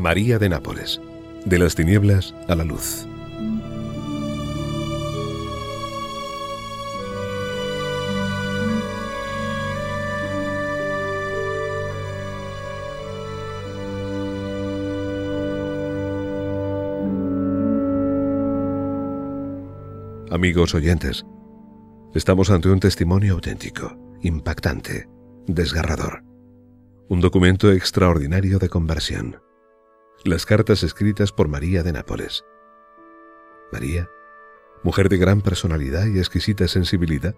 María de Nápoles, de las tinieblas a la luz. Amigos oyentes, estamos ante un testimonio auténtico, impactante, desgarrador. Un documento extraordinario de conversión. Las cartas escritas por María de Nápoles. María, mujer de gran personalidad y exquisita sensibilidad,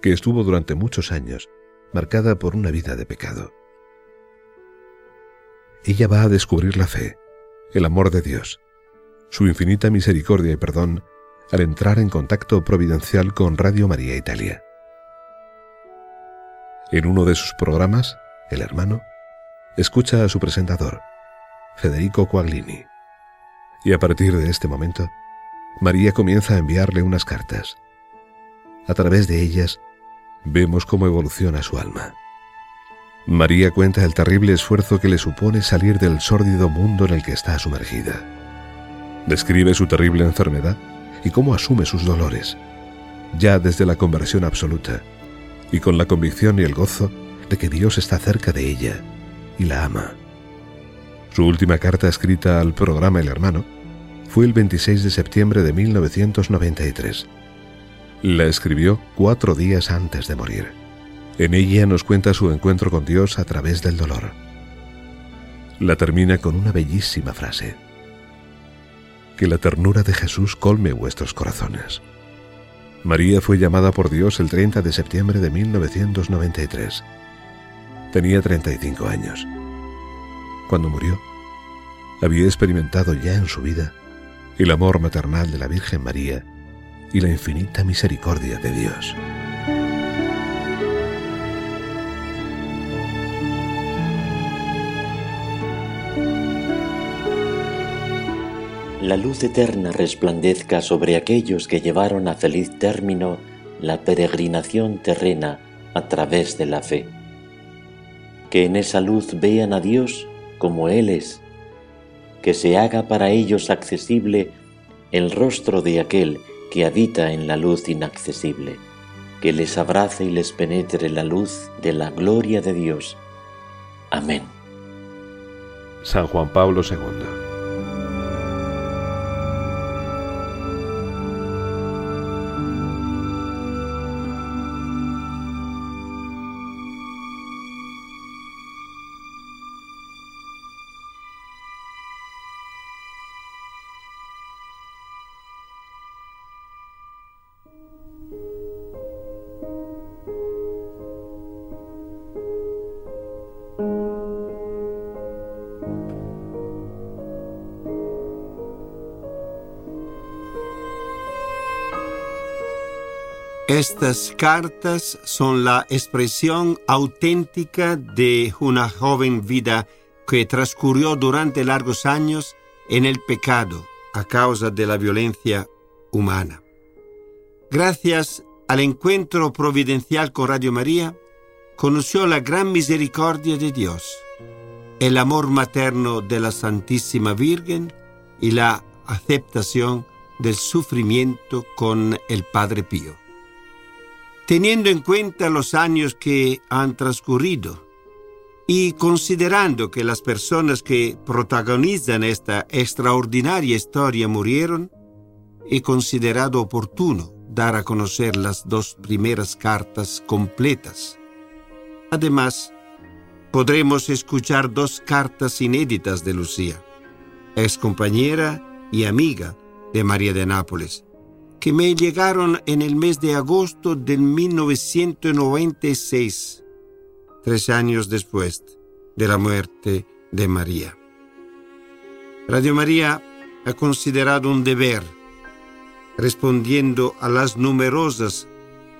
que estuvo durante muchos años marcada por una vida de pecado. Ella va a descubrir la fe, el amor de Dios, su infinita misericordia y perdón al entrar en contacto providencial con Radio María Italia. En uno de sus programas, El Hermano, escucha a su presentador, Federico Quaglini. Y a partir de este momento, María comienza a enviarle unas cartas. A través de ellas, vemos cómo evoluciona su alma. María cuenta el terrible esfuerzo que le supone salir del sórdido mundo en el que está sumergida. Describe su terrible enfermedad y cómo asume sus dolores, ya desde la conversión absoluta, y con la convicción y el gozo de que Dios está cerca de ella y la ama. Su última carta escrita al programa El Hermano fue el 26 de septiembre de 1993. La escribió cuatro días antes de morir. En ella nos cuenta su encuentro con Dios a través del dolor. La termina con una bellísima frase que la ternura de Jesús colme vuestros corazones. María fue llamada por Dios el 30 de septiembre de 1993. Tenía 35 años. Cuando murió, había experimentado ya en su vida el amor maternal de la Virgen María y la infinita misericordia de Dios. la luz eterna resplandezca sobre aquellos que llevaron a feliz término la peregrinación terrena a través de la fe. Que en esa luz vean a Dios como Él es, que se haga para ellos accesible el rostro de aquel que habita en la luz inaccesible, que les abrace y les penetre la luz de la gloria de Dios. Amén. San Juan Pablo II Estas cartas son la expresión auténtica de una joven vida que transcurrió durante largos años en el pecado a causa de la violencia humana. Gracias al encuentro providencial con Radio María, conoció la gran misericordia de Dios, el amor materno de la Santísima Virgen y la aceptación del sufrimiento con el Padre Pío. Teniendo en cuenta los años que han transcurrido y considerando que las personas que protagonizan esta extraordinaria historia murieron, he considerado oportuno dar a conocer las dos primeras cartas completas. Además, podremos escuchar dos cartas inéditas de Lucía, ex compañera y amiga de María de Nápoles, que me llegaron en el mes de agosto de 1996, tres años después de la muerte de María. Radio María ha considerado un deber, respondiendo a las numerosas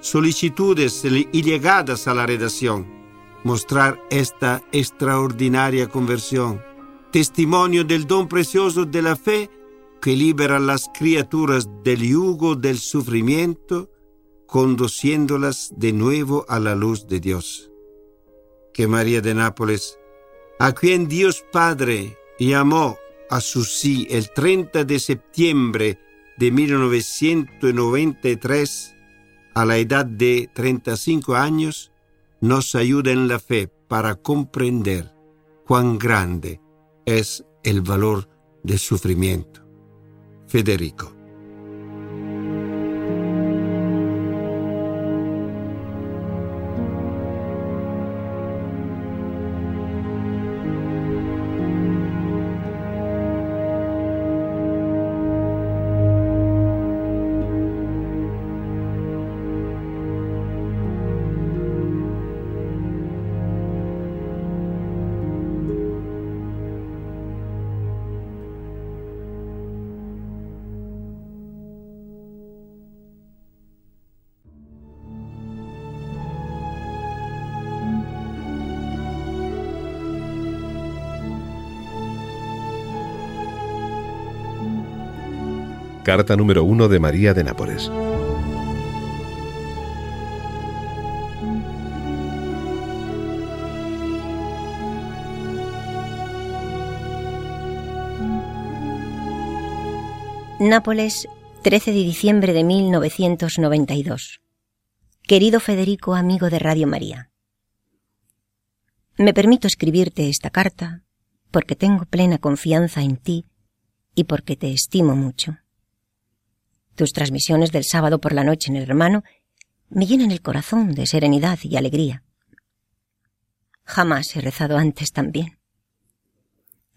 solicitudes y llegadas a la redacción, mostrar esta extraordinaria conversión, testimonio del don precioso de la fe que libera las criaturas del yugo del sufrimiento, conduciéndolas de nuevo a la luz de Dios. Que María de Nápoles, a quien Dios Padre llamó a su sí el 30 de septiembre de 1993 a la edad de 35 años, nos ayuda en la fe para comprender cuán grande es el valor del sufrimiento. Federico. Carta número 1 de María de Nápoles. Nápoles, 13 de diciembre de 1992. Querido Federico, amigo de Radio María. Me permito escribirte esta carta porque tengo plena confianza en ti y porque te estimo mucho. Tus transmisiones del sábado por la noche en el hermano me llenan el corazón de serenidad y alegría. Jamás he rezado antes tan bien.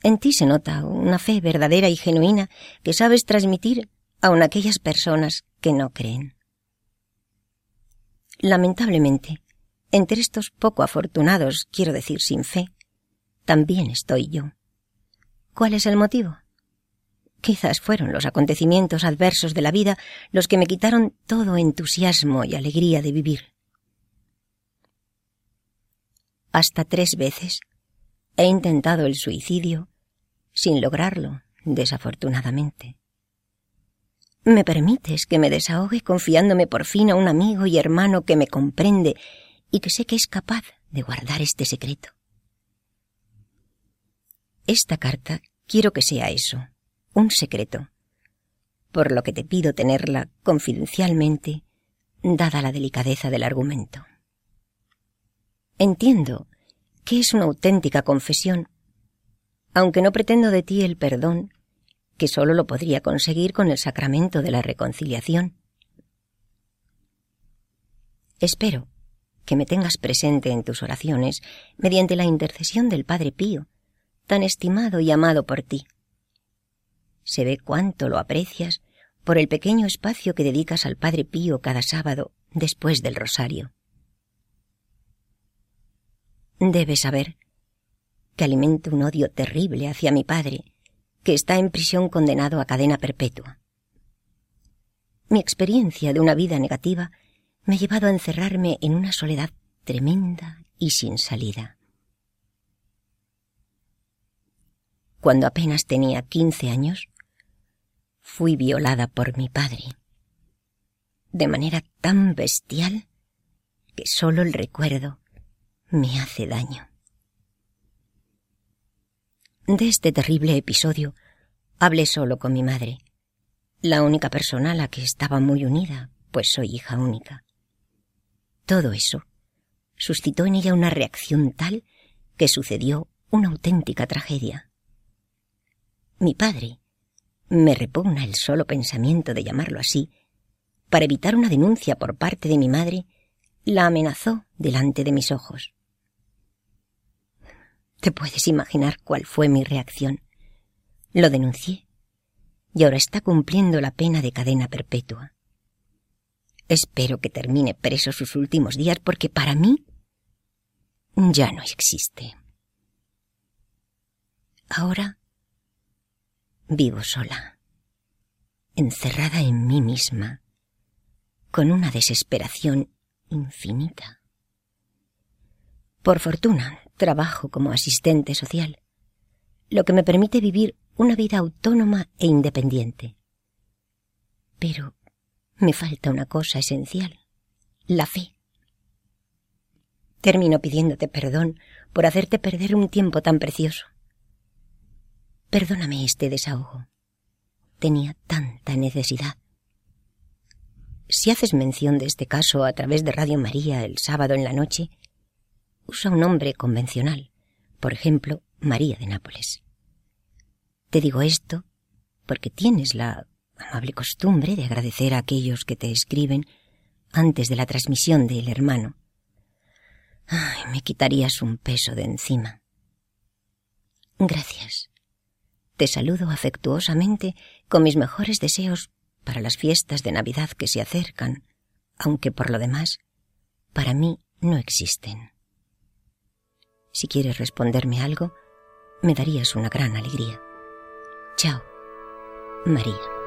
En ti se nota una fe verdadera y genuina que sabes transmitir aun aquellas personas que no creen. Lamentablemente, entre estos poco afortunados, quiero decir sin fe, también estoy yo. ¿Cuál es el motivo? Quizás fueron los acontecimientos adversos de la vida los que me quitaron todo entusiasmo y alegría de vivir. Hasta tres veces he intentado el suicidio sin lograrlo, desafortunadamente. ¿Me permites que me desahogue confiándome por fin a un amigo y hermano que me comprende y que sé que es capaz de guardar este secreto? Esta carta quiero que sea eso, un secreto, por lo que te pido tenerla confidencialmente, dada la delicadeza del argumento. Entiendo que es una auténtica confesión, aunque no pretendo de ti el perdón, que sólo lo podría conseguir con el sacramento de la reconciliación. Espero que me tengas presente en tus oraciones mediante la intercesión del Padre Pío, tan estimado y amado por ti se ve cuánto lo aprecias por el pequeño espacio que dedicas al Padre Pío cada sábado después del rosario. Debes saber que alimento un odio terrible hacia mi padre, que está en prisión condenado a cadena perpetua. Mi experiencia de una vida negativa me ha llevado a encerrarme en una soledad tremenda y sin salida. Cuando apenas tenía quince años, fui violada por mi padre. De manera tan bestial que solo el recuerdo me hace daño. De este terrible episodio hablé solo con mi madre, la única persona a la que estaba muy unida, pues soy hija única. Todo eso suscitó en ella una reacción tal que sucedió una auténtica tragedia. Mi padre, me repugna el solo pensamiento de llamarlo así. Para evitar una denuncia por parte de mi madre, la amenazó delante de mis ojos. Te puedes imaginar cuál fue mi reacción. Lo denuncié y ahora está cumpliendo la pena de cadena perpetua. Espero que termine preso sus últimos días porque para mí ya no existe. Ahora Vivo sola, encerrada en mí misma, con una desesperación infinita. Por fortuna, trabajo como asistente social, lo que me permite vivir una vida autónoma e independiente. Pero me falta una cosa esencial, la fe. Termino pidiéndote perdón por hacerte perder un tiempo tan precioso. Perdóname este desahogo. Tenía tanta necesidad. Si haces mención de este caso a través de Radio María el sábado en la noche, usa un nombre convencional, por ejemplo, María de Nápoles. Te digo esto porque tienes la amable costumbre de agradecer a aquellos que te escriben antes de la transmisión del hermano. Ay, me quitarías un peso de encima. Gracias. Te saludo afectuosamente con mis mejores deseos para las fiestas de Navidad que se acercan, aunque por lo demás, para mí no existen. Si quieres responderme algo, me darías una gran alegría. Chao, María.